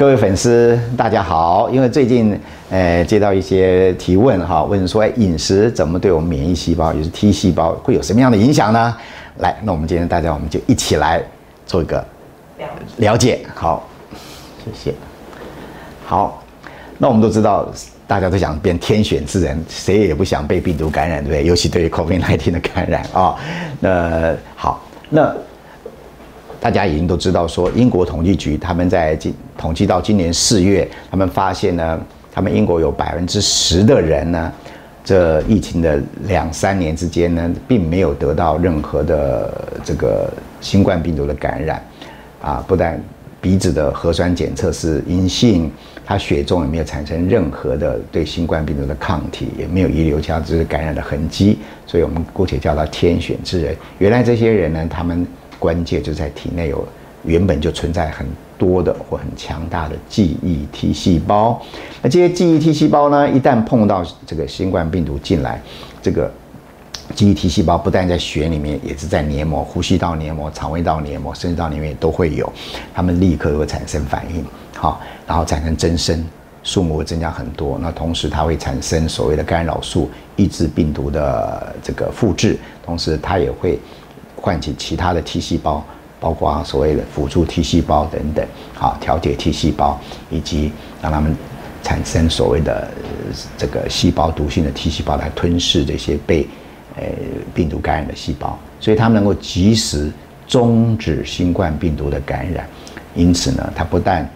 各位粉丝，大家好。因为最近，呃，接到一些提问哈，问说，哎，饮食怎么对我们免疫细胞，也是 T 细胞，会有什么样的影响呢？来，那我们今天大家，我们就一起来做一个了解。好，谢谢。好，那我们都知道，大家都想变天选之人，谁也不想被病毒感染，对不对？尤其对于 COVID-19 的感染啊。那好，那。大家已经都知道，说英国统计局他们在今统计到今年四月，他们发现呢，他们英国有百分之十的人呢，这疫情的两三年之间呢，并没有得到任何的这个新冠病毒的感染，啊，不但鼻子的核酸检测是阴性，他血中也没有产生任何的对新冠病毒的抗体，也没有遗留下这个感染的痕迹，所以我们姑且叫他天选之人。原来这些人呢，他们。关键就在体内有原本就存在很多的或很强大的记忆 T 细胞，那这些记忆 T 细胞呢，一旦碰到这个新冠病毒进来，这个记忆 T 细胞不但在血里面，也是在黏膜、呼吸道黏膜、肠胃道黏膜、甚至道里面都会有，它们立刻会产生反应，好，然后产生增生，数目会增加很多。那同时它会产生所谓的干扰素，抑制病毒的这个复制，同时它也会。唤起其他的 T 细胞，包括啊所谓的辅助 T 细胞等等，好调节 T 细胞，以及让他们产生所谓的这个细胞毒性的 T 细胞来吞噬这些被呃病毒感染的细胞，所以它们能够及时终止新冠病毒的感染。因此呢，它不但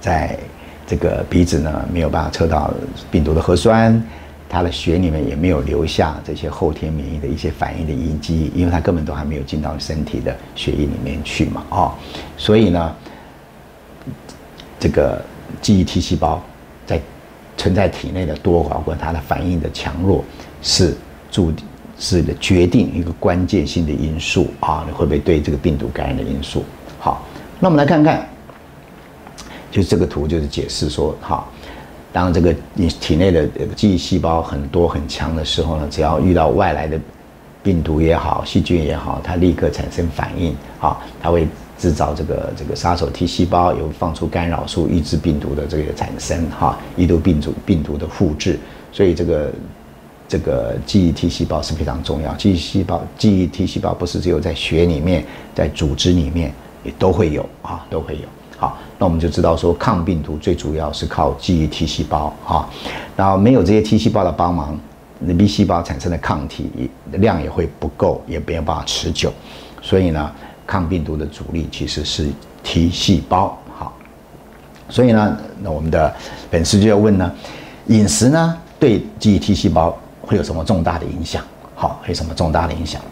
在这个鼻子呢没有办法测到病毒的核酸。他的血里面也没有留下这些后天免疫的一些反应的遗迹，因为他根本都还没有进到身体的血液里面去嘛，哦，所以呢，这个记忆 T 细胞在存在体内的多寡或它的反应的强弱，是注定是的决定一个关键性的因素啊，你会不会对这个病毒感染的因素？好，那我们来看看，就这个图就是解释说，哈。当这个你体内的记忆细胞很多很强的时候呢，只要遇到外来的病毒也好、细菌也好，它立刻产生反应，啊，它会制造这个这个杀手 T 细胞，有放出干扰素抑制病毒的这个产生，哈，抑制病毒病毒的复制。所以这个这个记忆 T 细胞是非常重要。记忆细胞、记忆 T 细胞不是只有在血里面，在组织里面也都会有啊，都会有。好，那我们就知道说，抗病毒最主要是靠记忆 T 细胞啊，然后没有这些 T 细胞的帮忙，那 B 细胞产生的抗体量也会不够，也没有办法持久，所以呢，抗病毒的主力其实是 T 细胞。好，所以呢，那我们的粉丝就要问呢，饮食呢对记忆 T 细胞会有什么重大的影响？好，有什么重大的影响？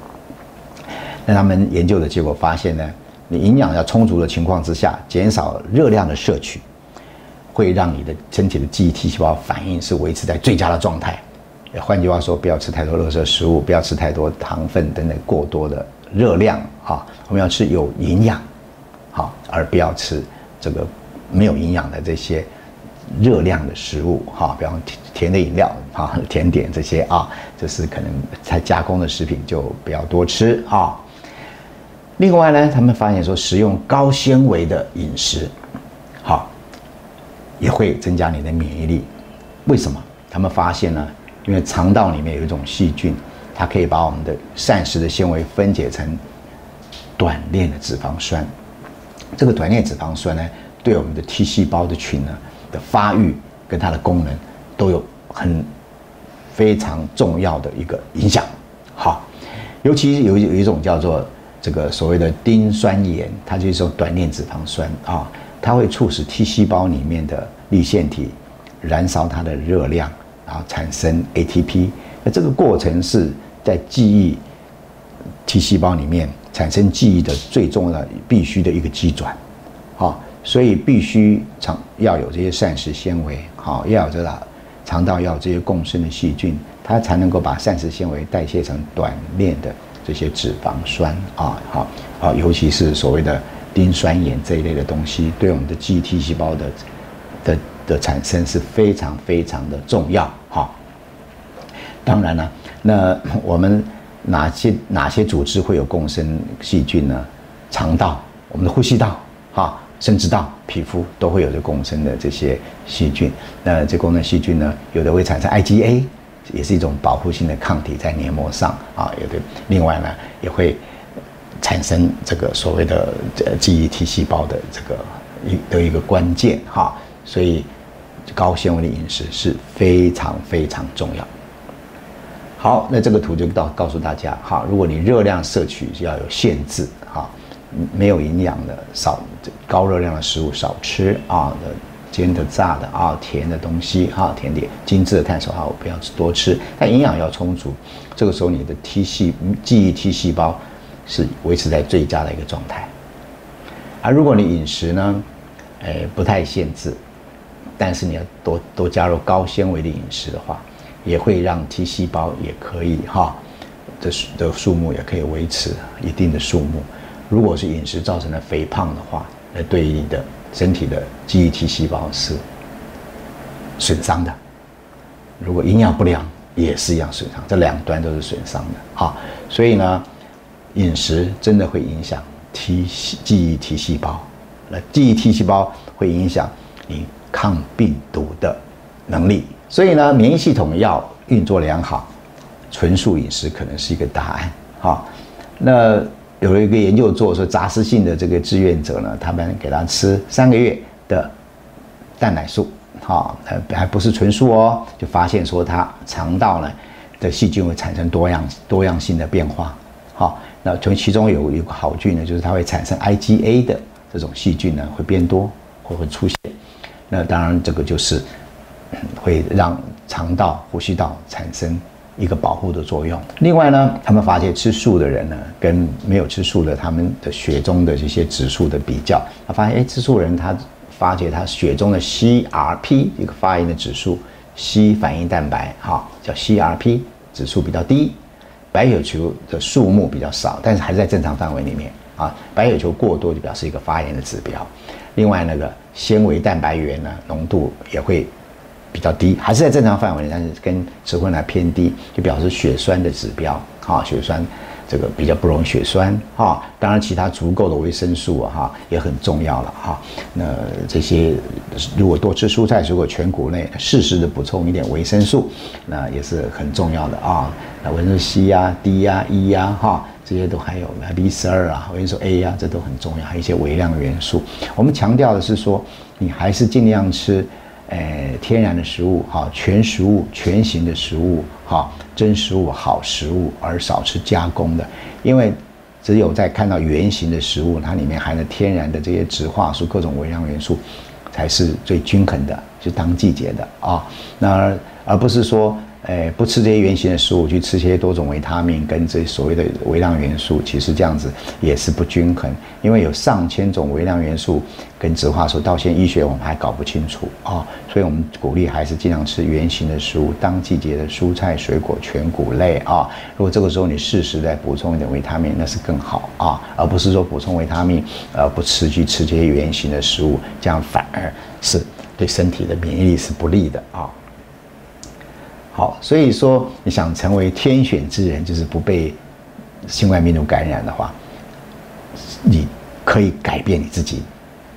那他们研究的结果发现呢？你营养要充足的情况之下，减少热量的摄取，会让你的身体的记忆 T 细胞反应是维持在最佳的状态。换句话说，不要吃太多热色食物，不要吃太多糖分等等过多的热量啊。我们要吃有营养，好，而不要吃这个没有营养的这些热量的食物哈，比方甜的饮料啊、甜点这些啊，这是可能才加工的食品就不要多吃啊。另外呢，他们发现说，食用高纤维的饮食，好，也会增加你的免疫力。为什么？他们发现呢，因为肠道里面有一种细菌，它可以把我们的膳食的纤维分解成短链的脂肪酸。这个短链脂肪酸呢，对我们的 T 细胞的群呢的发育跟它的功能都有很非常重要的一个影响。好，尤其有有一种叫做。这个所谓的丁酸盐，它就是说短链脂肪酸啊，它会促使 T 细胞里面的粒线体燃烧它的热量，然后产生 ATP。那这个过程是在记忆 T 细胞里面产生记忆的最重要的必须的一个机转，好，所以必须肠要有这些膳食纤维，好，要有这个肠道要有这些共生的细菌，它才能够把膳食纤维代谢成短链的。这些脂肪酸啊，好好，尤其是所谓的丁酸盐这一类的东西，对我们的记忆 T 细胞的的的产生是非常非常的重要。哈，当然了，那 我们哪些哪些组织会有共生细菌呢？肠道、我们的呼吸道，哈，甚至到皮肤都会有着共生的这些细菌。那这共生细菌呢，有的会产生 IgA，也是一种保护性的抗体在黏膜上啊。有的另外呢，也会产生这个所谓的记忆体细胞的这个一的一个关键哈。所以高纤维的饮食是非常非常重要。好，那这个图就告告诉大家哈，如果你热量摄取要有限制哈，没有营养的少高热量的食物少吃啊，煎的炸的啊，甜的东西哈，甜点精致的碳水化合物不要多吃，但营养要充足。这个时候你的 T 细记忆 T 细胞是维持在最佳的一个状态。而如果你饮食呢，哎不太限制，但是你要多多加入高纤维的饮食的话。也会让 T 细胞也可以哈，的的数目也可以维持一定的数目。如果是饮食造成的肥胖的话，那对于你的身体的记忆体细胞是损伤的。如果营养不良，也是一样损伤，这两端都是损伤的哈。所以呢，饮食真的会影响 T 记忆体细胞，那记忆体细胞会影响你抗病毒的能力。所以呢，免疫系统要运作良好，纯素饮食可能是一个答案。哈，那有了一个研究做说，杂食性的这个志愿者呢，他们给他吃三个月的蛋奶素，哈，还还不是纯素哦，就发现说他肠道呢的细菌会产生多样多样性的变化。好，那从其中有一个好菌呢，就是它会产生 IgA 的这种细菌呢会变多会会出现。那当然这个就是。会让肠道、呼吸道产生一个保护的作用。另外呢，他们发现吃素的人呢，跟没有吃素的，他们的血中的这些指数的比较，他发现，哎，吃素人他发觉他血中的 CRP 一个发炎的指数，C 反应蛋白哈，叫 CRP 指数比较低，白血球的数目比较少，但是还是在正常范围里面啊。白血球过多就表示一个发炎的指标。另外那个纤维蛋白原呢，浓度也会。比较低，还是在正常范围，但是跟吃荤来偏低，就表示血栓的指标。哈，血栓这个比较不容易血栓。哈，当然其他足够的维生素啊，哈也很重要了。哈，那这些如果多吃蔬菜水果全谷类，适时的补充一点维生素，那也是很重要的啊。那维生素 C 呀、D 呀、E 呀，哈这些都还有 B 十二啊，维生素 A 呀，这都很重要，还有一些微量元素。我们强调的是说，你还是尽量吃。诶，天然的食物，哈，全食物、全形的食物，哈，真食物、好食物，而少吃加工的，因为只有在看到原型的食物，它里面含的天然的这些植化素、各种微量元素，才是最均衡的，是当季节的啊，那而不是说。哎，不吃这些原形的食物，去吃些多种维他命跟这所谓的微量元素，其实这样子也是不均衡。因为有上千种微量元素跟植化素，到现在医学我们还搞不清楚啊。所以我们鼓励还是尽量吃原形的食物，当季节的蔬菜、水果、全谷类啊。如果这个时候你适时再补充一点维他命，那是更好啊，而不是说补充维他命，呃，不吃去吃这些原形的食物，这样反而是对身体的免疫力是不利的啊。好，所以说你想成为天选之人，就是不被新冠病毒感染的话，你可以改变你自己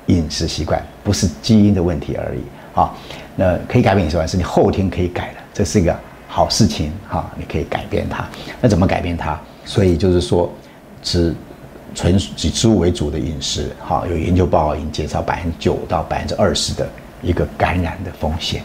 饮食习惯，不是基因的问题而已。好，那可以改变饮食习惯，是你后天可以改的，这是一个好事情。哈，你可以改变它。那怎么改变它？所以就是说，吃纯以植物为主的饮食。哈，有研究报告已经减少百分之九到百分之二十的一个感染的风险。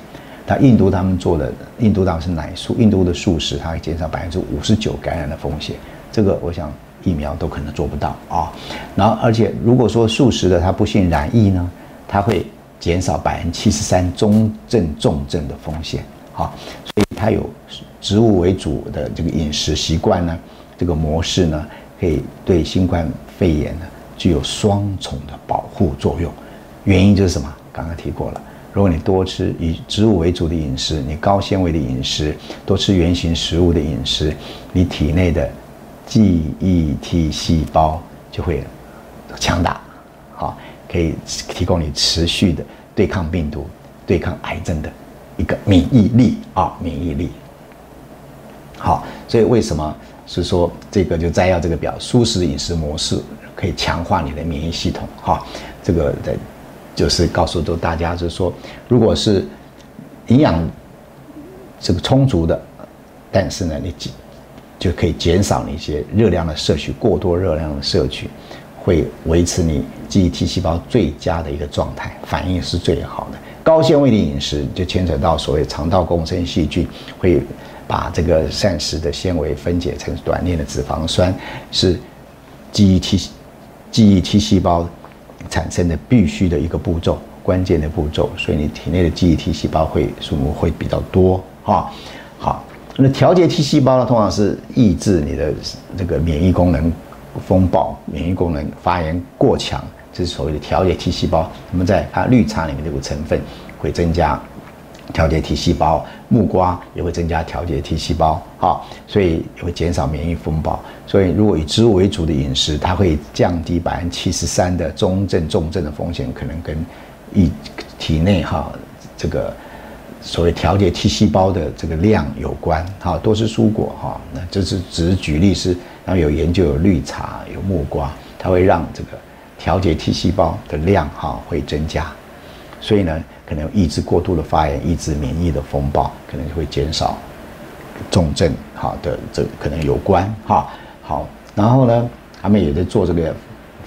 那印度他们做的，印度当然是奶素，印度的素食，它会减少百分之五十九感染的风险。这个我想疫苗都可能做不到啊。然后，而且如果说素食的它不幸染疫呢，它会减少百分之七十三中症重症的风险好。所以它有植物为主的这个饮食习惯呢，这个模式呢，可以对新冠肺炎呢具有双重的保护作用。原因就是什么？刚刚提过了。如果你多吃以植物为主的饮食，你高纤维的饮食，多吃原形食物的饮食，你体内的记忆 T 细胞就会强大，好，可以提供你持续的对抗病毒、对抗癌症的一个免疫力啊，免疫力。好，所以为什么是说这个就摘要这个表，舒适饮食模式可以强化你的免疫系统？哈，这个在。就是告诉都大家，就是说，如果是营养这个充足的，但是呢，你就可以减少你一些热量的摄取，过多热量的摄取会维持你记忆体细胞最佳的一个状态，反应是最好的。高纤维的饮食就牵扯到所谓肠道共生细菌，会把这个膳食的纤维分解成短链的脂肪酸，是记忆 T 记忆 T 细胞产生的必须的一个步骤，关键的步骤。所以你体内的记忆 T 细胞会数目会比较多哈。好，那调节 T 细胞呢，通常是抑制你的这个免疫功能风暴，免疫功能发炎过强。这是所谓的调节 T 细胞，那么在它绿茶里面这个成分会增加调节 T 细胞，木瓜也会增加调节 T 细胞，好，所以也会减少免疫风暴。所以如果以植物为主的饮食，它会降低百分之七十三的中症、重症的风险，可能跟一体内哈这个所谓调节 T 细胞的这个量有关。哈，多吃蔬果哈，那这是只是举例是，然后有研究有绿茶、有木瓜，它会让这个。调节 T 细胞的量哈会增加，所以呢，可能抑制过度的发炎，抑制免疫的风暴，可能就会减少重症哈的这可能有关哈好，然后呢，他们也在做这个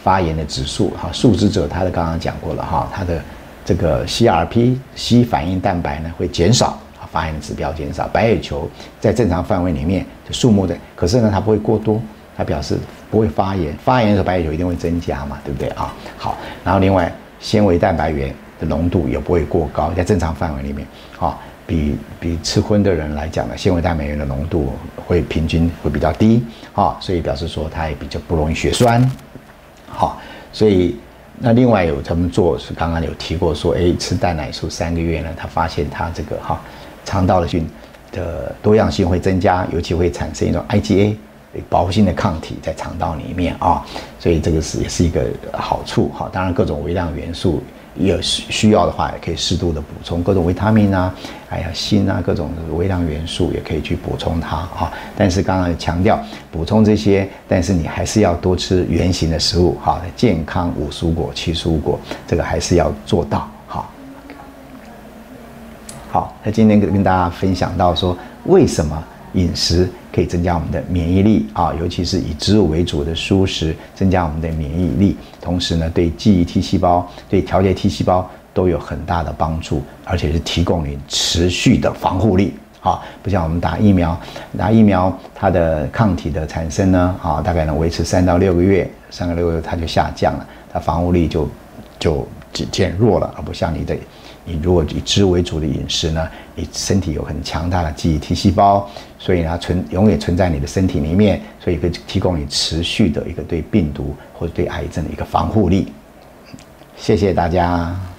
发炎的指数哈，素食者他的刚刚讲过了哈，他的这个 CRP C 反应蛋白呢会减少，发炎的指标减少，白血球在正常范围里面的数目的，可是呢它不会过多。它表示不会发炎，发炎的时候白血球一定会增加嘛，对不对啊？好，然后另外纤维蛋白原浓度也不会过高，在正常范围里面，好，比比吃荤的人来讲呢，纤维蛋白原的浓度会平均会比较低，好，所以表示说它也比较不容易血栓，好，所以那另外有他们做是刚刚有提过说，哎，吃蛋奶素三个月呢，他发现他这个哈肠道的菌的多样性会增加，尤其会产生一种 IgA。保护性的抗体在肠道里面啊，所以这个是也是一个好处哈。当然，各种微量元素有需需要的话，也可以适度的补充各种维他命啊，哎呀锌啊，各种微量元素也可以去补充它哈。但是刚刚也强调补充这些，但是你还是要多吃原形的食物哈，健康五蔬果七蔬果，这个还是要做到哈。好，那今天跟跟大家分享到说为什么。饮食可以增加我们的免疫力啊，尤其是以植物为主的蔬食，增加我们的免疫力。同时呢，对记忆 T 细胞、对调节 T 细胞都有很大的帮助，而且是提供你持续的防护力啊。不像我们打疫苗，打疫苗它的抗体的产生呢啊，大概能维持三到六个月，三个六个月它就下降了，它防护力就就减弱了，而不像你的。你如果以脂为主的饮食呢，你身体有很强大的记忆 T 细胞，所以它存永远存在你的身体里面，所以可以提供你持续的一个对病毒或者对癌症的一个防护力。谢谢大家。